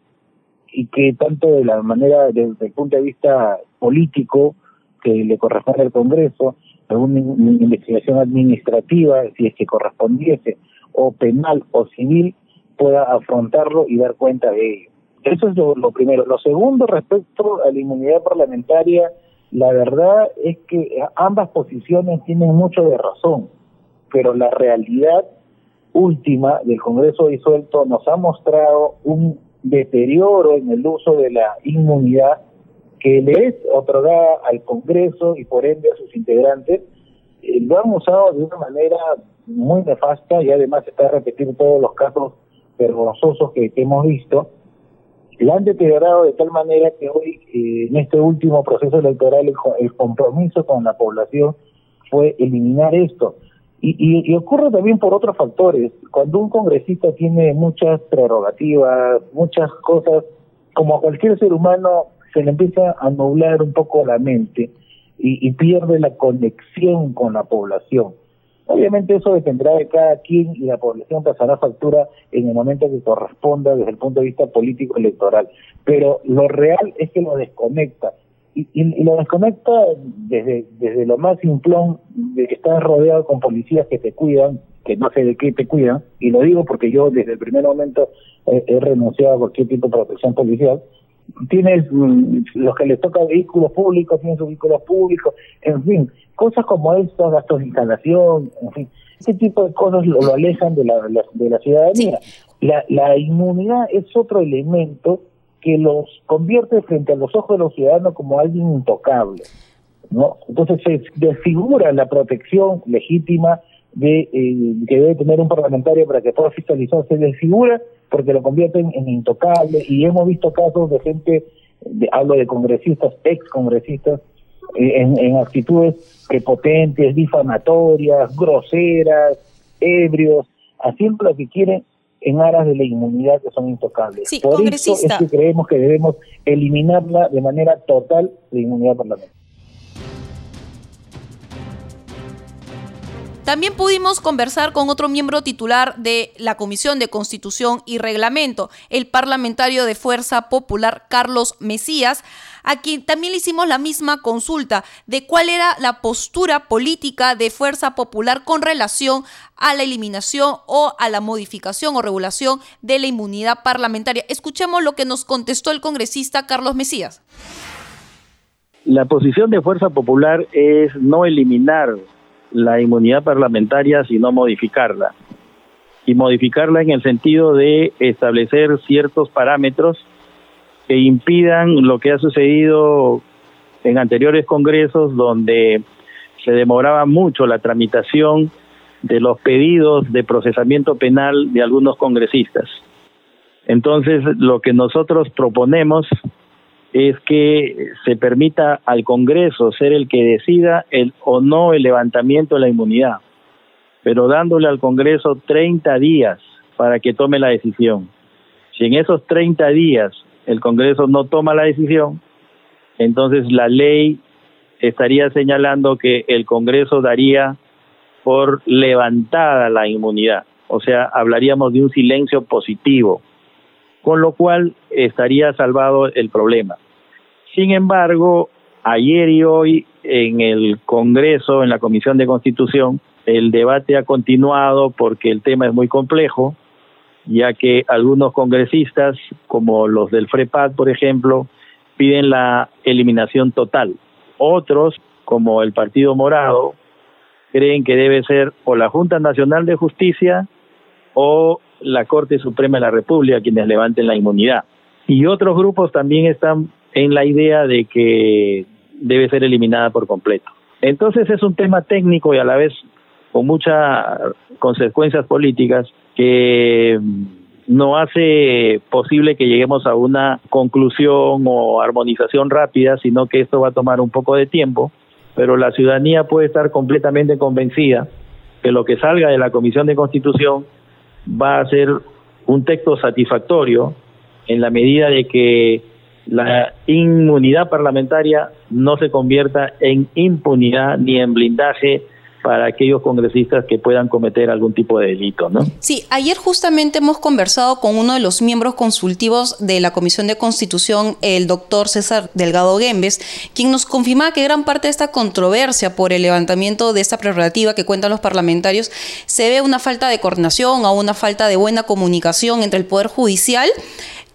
y que tanto de la manera, desde el punto de vista político que le corresponde al Congreso, alguna investigación administrativa, si es que correspondiese, o penal o civil, pueda afrontarlo y dar cuenta de ello. Eso es lo, primero. Lo segundo, respecto a la inmunidad parlamentaria, la verdad es que ambas posiciones tienen mucho de razón, pero la realidad última del Congreso disuelto nos ha mostrado un deterioro en el uso de la inmunidad que le es otorgada al Congreso y por ende a sus integrantes, eh, lo han usado de una manera muy nefasta y además está a repetir todos los casos vergonzosos que, hemos visto, la han deteriorado de tal manera que hoy, eh, en este último proceso electoral, el, compromiso con la población fue eliminar esto. Y, y, ocurre también por otros factores. Cuando un congresista tiene muchas prerrogativas, muchas cosas, como cualquier ser humano, se le empieza a nublar un poco la mente y, y pierde la conexión con la población. Obviamente eso dependerá de cada quien y la población pasará factura en el momento que corresponda desde el punto de vista político electoral. Pero lo real es que lo desconecta. Y, y, lo desconecta desde, desde lo más simplón de que estás rodeado con policías que te cuidan, que no sé de qué te cuidan, y lo digo porque yo desde el primer momento he renunciado a cualquier tipo de protección policial, tienes mm, los que les toca vehículos públicos, tienen sus vehículos públicos, en fin, cosas como estos, gastos de instalación, en fin, ese tipo de cosas lo, alejan de la, de la ciudadanía. La, la inmunidad es otro elemento que los convierte frente a los ojos de los ciudadanos como alguien intocable. ¿no? Entonces se desfigura la protección legítima de eh, que debe tener un parlamentario para que pueda fiscalizar, se desfigura porque lo convierten en intocable y hemos visto casos de gente, hablo de congresistas, ex congresistas, eh, en, actitudes prepotentes, difamatorias, groseras, ebrios, haciendo lo que quieren en aras de la inmunidad que son intocables. Por eso es que creemos que debemos eliminarla de manera total la inmunidad parlamentaria. También pudimos conversar con otro miembro titular de la Comisión de Constitución y Reglamento, el parlamentario de Fuerza Popular Carlos Mesías, a quien también le hicimos la misma consulta de cuál era la postura política de Fuerza Popular con relación a la eliminación o a la modificación o regulación de la inmunidad parlamentaria. Escuchemos lo que nos contestó el congresista Carlos Mesías. La posición de Fuerza Popular es no eliminar la inmunidad parlamentaria, sino modificarla. Y modificarla en el sentido de establecer ciertos parámetros que impidan lo que ha sucedido en anteriores congresos donde se demoraba mucho la tramitación de los pedidos de procesamiento penal de algunos congresistas. Entonces, lo que nosotros proponemos es que se permita al Congreso ser el que decida el o no el levantamiento de la inmunidad, pero dándole al Congreso 30 días para que tome la decisión. Si en esos 30 días el Congreso no toma la decisión, entonces la ley estaría señalando que el Congreso daría por levantada la inmunidad, o sea, hablaríamos de un silencio positivo con lo cual estaría salvado el problema. Sin embargo, ayer y hoy en el Congreso, en la Comisión de Constitución, el debate ha continuado porque el tema es muy complejo, ya que algunos congresistas, como los del FREPAD, por ejemplo, piden la eliminación total. Otros, como el Partido Morado, creen que debe ser o la Junta Nacional de Justicia o la Corte Suprema de la República quienes levanten la inmunidad. Y otros grupos también están en la idea de que debe ser eliminada por completo. Entonces es un tema técnico y a la vez con muchas consecuencias políticas que no hace posible que lleguemos a una conclusión o armonización rápida, sino que esto va a tomar un poco de tiempo, pero la ciudadanía puede estar completamente convencida que lo que salga de la Comisión de Constitución va a ser un texto satisfactorio en la medida de que la inmunidad parlamentaria no se convierta en impunidad ni en blindaje para aquellos congresistas que puedan cometer algún tipo de delito, ¿no? Sí, ayer justamente hemos conversado con uno de los miembros consultivos de la Comisión de Constitución, el doctor César Delgado Gembes, quien nos confirmaba que gran parte de esta controversia por el levantamiento de esta prerrogativa que cuentan los parlamentarios se ve una falta de coordinación o una falta de buena comunicación entre el Poder Judicial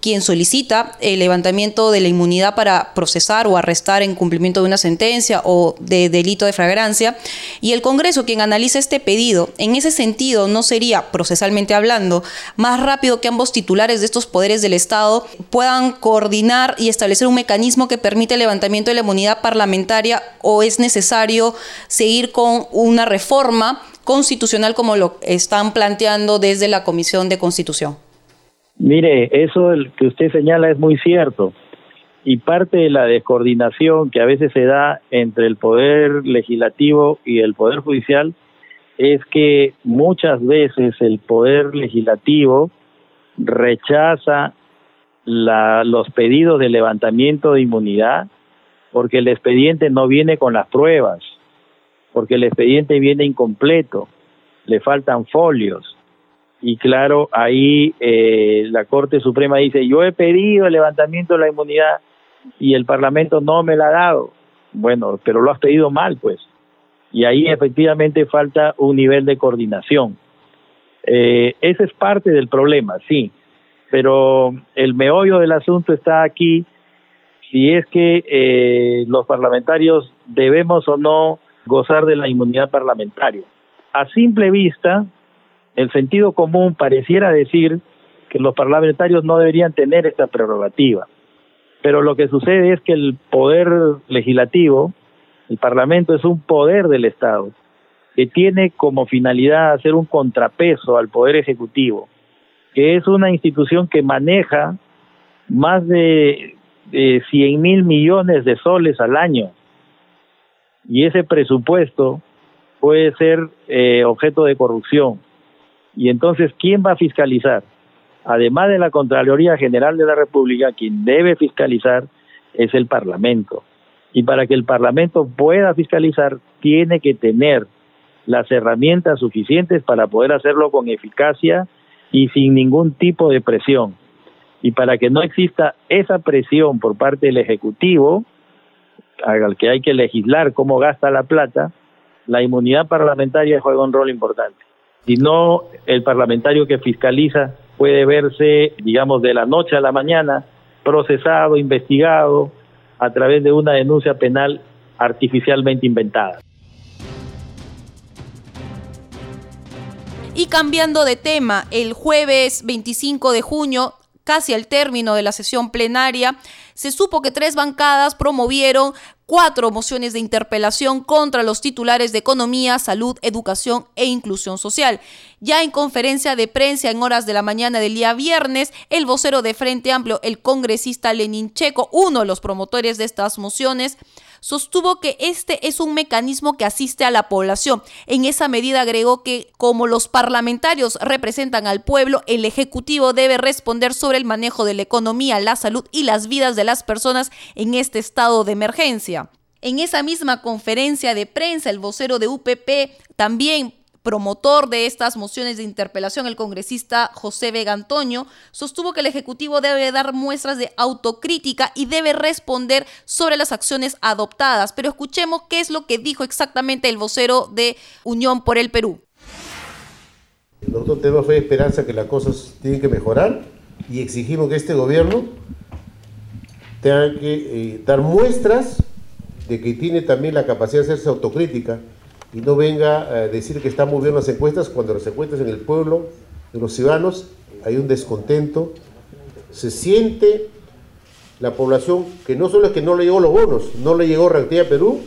quien solicita el levantamiento de la inmunidad para procesar o arrestar en cumplimiento de una sentencia o de delito de flagrancia, y el Congreso quien analiza este pedido. En ese sentido, ¿no sería, procesalmente hablando, más rápido que ambos titulares de estos poderes del Estado puedan coordinar y establecer un mecanismo que permite el levantamiento de la inmunidad parlamentaria o es necesario seguir con una reforma constitucional como lo están planteando desde la Comisión de Constitución? Mire, eso que usted señala es muy cierto. Y parte de la descoordinación que a veces se da entre el poder legislativo y el poder judicial es que muchas veces el poder legislativo rechaza los pedidos de levantamiento de inmunidad porque el expediente no viene con las pruebas, porque el expediente viene incompleto, le faltan folios y claro, ahí eh, la Corte Suprema dice, yo he pedido el levantamiento de la inmunidad y el Parlamento no me la ha dado. Bueno, pero lo has pedido mal, pues. Y ahí efectivamente falta un nivel de coordinación. Eh, ese es parte del problema, sí, pero el meollo del asunto está aquí, si es que eh, los parlamentarios debemos o no gozar de la inmunidad parlamentaria. A simple vista, el sentido común pareciera decir que los parlamentarios no deberían tener esta prerrogativa. Pero lo que sucede es que el poder legislativo, el Parlamento es un poder del Estado, que tiene como finalidad hacer un contrapeso al poder ejecutivo, que es una institución que maneja más de, de 100 mil millones de soles al año. Y ese presupuesto puede ser eh, objeto de corrupción. Y entonces, ¿quién va a fiscalizar? Además de la Contraloría General de la República, quien debe fiscalizar es el Parlamento. Y para que el Parlamento pueda fiscalizar, tiene que tener las herramientas suficientes para poder hacerlo con eficacia y sin ningún tipo de presión. Y para que no exista esa presión por parte del Ejecutivo, al que hay que legislar cómo gasta la plata, la inmunidad parlamentaria juega un rol importante. Si no, el parlamentario que fiscaliza puede verse, digamos, de la noche a la mañana, procesado, investigado, a través de una denuncia penal artificialmente inventada. Y cambiando de tema, el jueves 25 de junio, casi al término de la sesión plenaria, se supo que tres bancadas promovieron cuatro mociones de interpelación contra los titulares de Economía, Salud, Educación e Inclusión Social. Ya en conferencia de prensa en horas de la mañana del día viernes, el vocero de Frente Amplio, el congresista Lenin Checo, uno de los promotores de estas mociones, sostuvo que este es un mecanismo que asiste a la población. En esa medida agregó que como los parlamentarios representan al pueblo, el Ejecutivo debe responder sobre el manejo de la economía, la salud y las vidas de las personas en este estado de emergencia. En esa misma conferencia de prensa, el vocero de UPP también promotor de estas mociones de interpelación, el congresista José Vega Antonio, sostuvo que el Ejecutivo debe dar muestras de autocrítica y debe responder sobre las acciones adoptadas. Pero escuchemos qué es lo que dijo exactamente el vocero de Unión por el Perú. Nosotros tenemos fe y esperanza que las cosas tienen que mejorar y exigimos que este gobierno tenga que eh, dar muestras de que tiene también la capacidad de hacerse autocrítica y no venga a decir que está muy bien las encuestas cuando las encuestas en el pueblo, de los ciudadanos, hay un descontento, se siente la población que no solo es que no le llegó los bonos, no le llegó Reactividad Perú,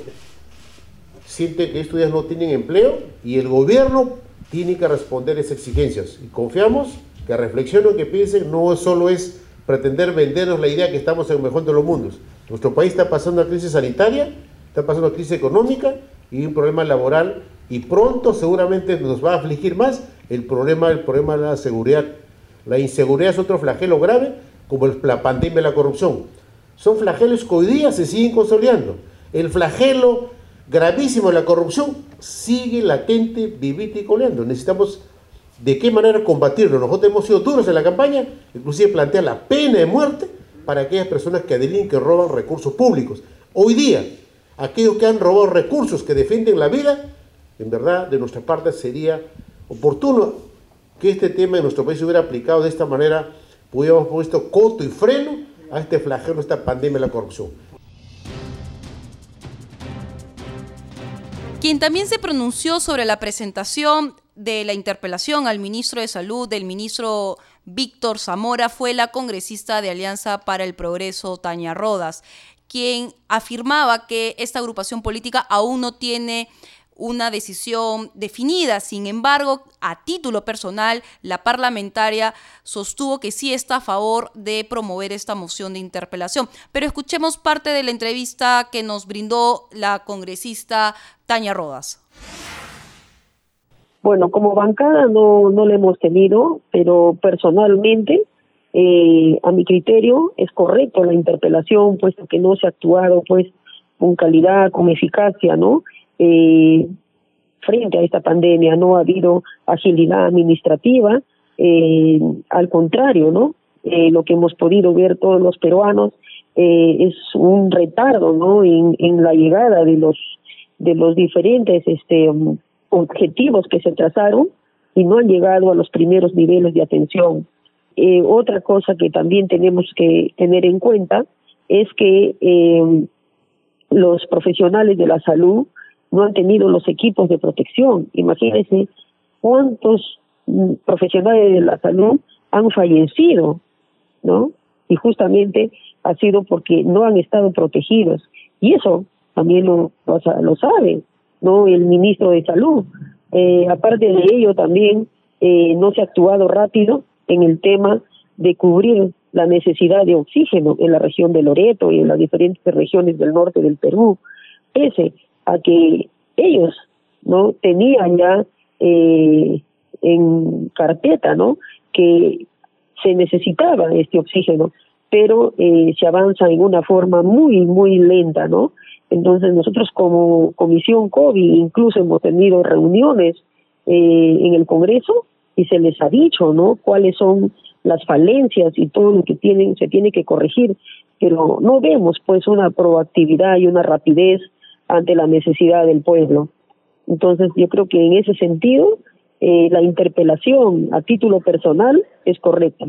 siente que estos días no tienen empleo y el gobierno tiene que responder a esas exigencias. Y confiamos que reflexionen, que piensen, no solo es pretender vendernos la idea que estamos en el mejor de los mundos. Nuestro país está pasando una crisis sanitaria, está pasando una crisis económica y un problema laboral y pronto seguramente nos va a afligir más el problema, el problema de la seguridad. La inseguridad es otro flagelo grave como la pandemia y la corrupción. Son flagelos que hoy día se siguen consolidando. El flagelo gravísimo la corrupción sigue latente, vivita y coleando. Necesitamos de qué manera combatirlo. Nosotros hemos sido duros en la campaña, inclusive plantear la pena de muerte para aquellas personas que delinquen, que roban recursos públicos. Hoy día, aquellos que han robado recursos, que defienden la vida, en verdad, de nuestra parte sería oportuno que este tema en nuestro país se hubiera aplicado de esta manera, hubiéramos puesto coto y freno a este flagelo, a esta pandemia de la corrupción. Quien también se pronunció sobre la presentación de la interpelación al ministro de Salud del ministro Víctor Zamora fue la congresista de Alianza para el Progreso, Tania Rodas, quien afirmaba que esta agrupación política aún no tiene una decisión definida. Sin embargo, a título personal, la parlamentaria sostuvo que sí está a favor de promover esta moción de interpelación. Pero escuchemos parte de la entrevista que nos brindó la congresista Tania Rodas. Bueno, como bancada no, no la hemos tenido, pero personalmente, eh, a mi criterio, es correcto la interpelación, puesto que no se ha actuado pues con calidad, con eficacia, ¿no? Eh, frente a esta pandemia. No ha habido agilidad administrativa, eh, al contrario, ¿no? Eh, lo que hemos podido ver todos los peruanos eh, es un retardo, ¿no? En, en la llegada de los de los diferentes este objetivos que se trazaron y no han llegado a los primeros niveles de atención. Eh, otra cosa que también tenemos que tener en cuenta es que eh, los profesionales de la salud no han tenido los equipos de protección. Imagínense cuántos mm, profesionales de la salud han fallecido, ¿no? Y justamente ha sido porque no han estado protegidos. Y eso también lo, lo, sabe, ¿no? El ministro de Salud. Eh, aparte de ello, también eh, no se ha actuado rápido en el tema de cubrir la necesidad de oxígeno en la región de Loreto y en las diferentes regiones del norte del Perú, pese a que ellos no tenían ya eh, en carpeta no que se necesitaba este oxígeno pero eh, se avanza en una forma muy muy lenta no entonces nosotros como comisión COVID incluso hemos tenido reuniones eh, en el Congreso y se les ha dicho no cuáles son las falencias y todo lo que tienen se tiene que corregir pero no vemos pues una proactividad y una rapidez ante la necesidad del pueblo. Entonces yo creo que en ese sentido eh, la interpelación a título personal es correcta.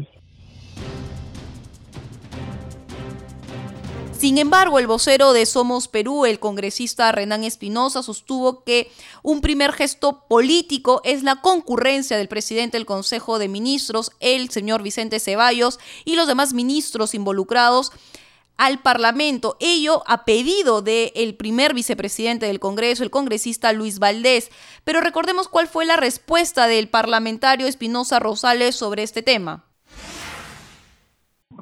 Sin embargo, el vocero de Somos Perú, el congresista Renan Espinosa, sostuvo que un primer gesto político es la concurrencia del presidente del Consejo de Ministros, el señor Vicente Ceballos, y los demás ministros involucrados al Parlamento, ello a pedido del primer vicepresidente del Congreso, el congresista Luis Valdés. Pero recordemos cuál fue la respuesta del parlamentario Espinosa Rosales sobre este tema.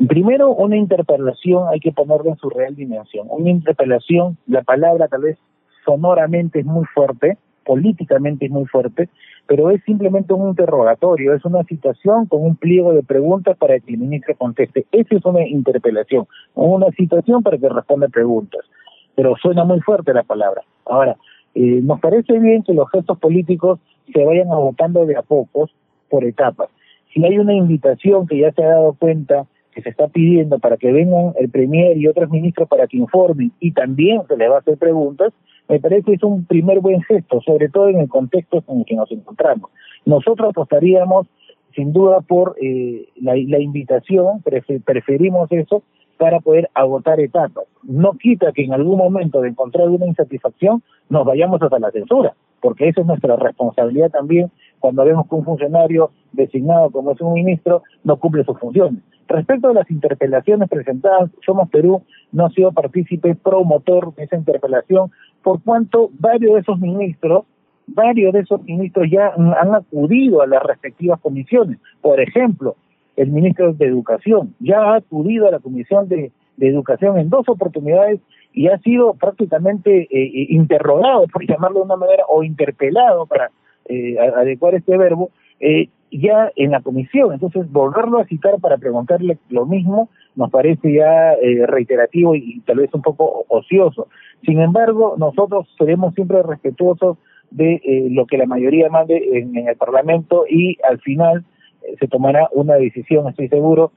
Primero, una interpelación hay que ponerla en su real dimensión. Una interpelación, la palabra tal vez sonoramente es muy fuerte, políticamente es muy fuerte, pero es simplemente un interrogatorio, es una situación con un pliego de preguntas para que el ministro conteste. Esa es una interpelación, una situación para que responda preguntas, pero suena muy fuerte la palabra. Ahora, eh, nos parece bien que los gestos políticos se vayan agotando de a pocos por etapas. Si hay una invitación que ya se ha dado cuenta que se está pidiendo para que vengan el Premier y otros ministros para que informen y también se les va a hacer preguntas, me parece que es un primer buen gesto, sobre todo en el contexto en el que nos encontramos. Nosotros apostaríamos sin duda por eh, la, invitación, preferimos eso para poder agotar etapas. No quita que en algún momento de encontrar una insatisfacción nos vayamos hasta la censura, porque esa es nuestra responsabilidad también cuando vemos que un funcionario designado como es un ministro no cumple sus funciones. Respecto a las interpelaciones presentadas, Somos Perú no ha sido partícipe promotor de esa interpelación, por cuanto varios de esos ministros, varios de esos ministros ya han acudido a las respectivas comisiones. Por ejemplo, el ministro de Educación ya ha acudido a la Comisión de, Educación en dos oportunidades y ha sido prácticamente eh, eh, interrogado, por llamarlo de una manera, o interpelado para eh, adecuar este verbo, eh, ya en la comisión. Entonces, volverlo a citar para preguntarle lo mismo nos parece ya eh, reiterativo y, tal vez un poco ocioso. Sin embargo, nosotros seremos siempre respetuosos de eh, lo que la mayoría mande en, el Parlamento y al final eh, se tomará una decisión, estoy seguro,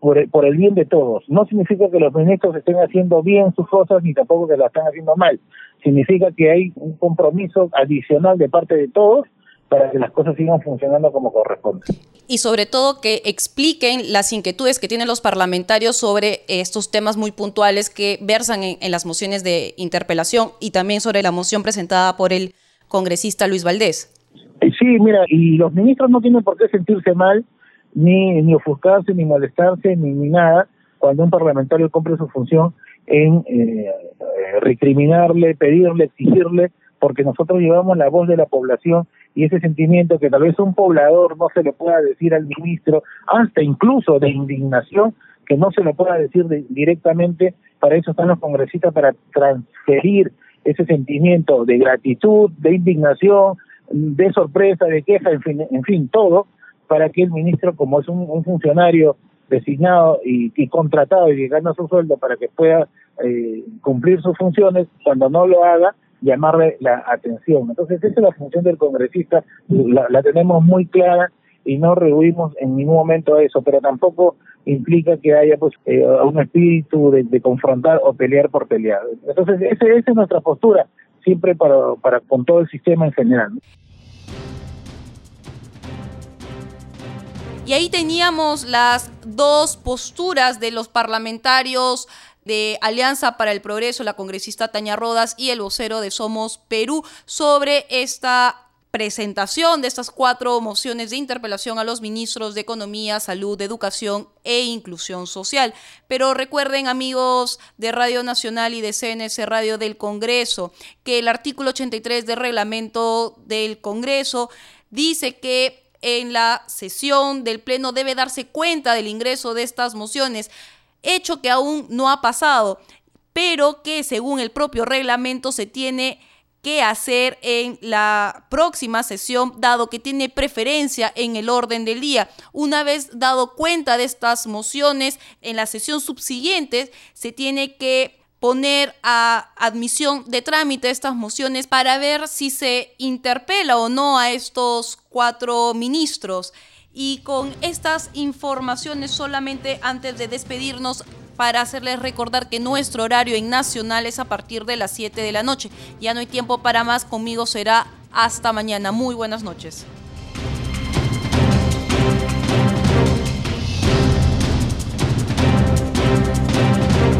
por el, por el bien de todos. No significa que los ministros estén haciendo bien sus cosas ni tampoco que las están haciendo mal. Significa que hay un compromiso adicional de parte de todos para que las cosas sigan funcionando como corresponde. Y sobre todo que expliquen las inquietudes que tienen los parlamentarios sobre estos temas muy puntuales que versan en, las mociones de interpelación y también sobre la moción presentada por el congresista Luis Valdés. Sí, mira, y los ministros no tienen por qué sentirse mal, ni, ni ofuscarse, ni molestarse, ni, ni nada, cuando un parlamentario cumple su función en eh, recriminarle, pedirle, exigirle, porque nosotros llevamos la voz de la población y ese sentimiento que tal vez un poblador no se le pueda decir al ministro, hasta incluso de indignación, que no se le pueda decir directamente, para eso están los congresistas, para transferir ese sentimiento de gratitud, de indignación, de sorpresa, de queja, en fin, en fin todo, para que el ministro, como es un, funcionario designado y, contratado y llegando a su sueldo para que pueda eh, cumplir sus funciones, cuando no lo haga, llamarle la atención. Entonces, esa es la función del congresista, la, tenemos muy clara y no rehuimos en ningún momento a eso, pero tampoco implica que haya pues eh, un espíritu de, confrontar o pelear por pelear. Entonces, esa, es nuestra postura, siempre para, para con todo el sistema en general. Y ahí teníamos las dos posturas de los parlamentarios de Alianza para el Progreso, la congresista Taña Rodas y el vocero de Somos Perú sobre esta presentación de estas cuatro mociones de interpelación a los ministros de Economía, Salud, Educación e Inclusión Social. Pero recuerden, amigos de Radio Nacional y de CNS Radio del Congreso, que el artículo 83 del reglamento del Congreso dice que en la sesión del Pleno debe darse cuenta del ingreso de estas mociones hecho que aún no ha pasado, pero que según el propio reglamento se tiene que hacer en la próxima sesión, dado que tiene preferencia en el orden del día. Una vez dado cuenta de estas mociones, en la sesión subsiguiente se tiene que poner a admisión de trámite estas mociones para ver si se interpela o no a estos cuatro ministros. Y con estas informaciones solamente antes de despedirnos para hacerles recordar que nuestro horario en Nacional es a partir de las 7 de la noche. Ya no hay tiempo para más, conmigo será hasta mañana. Muy buenas noches.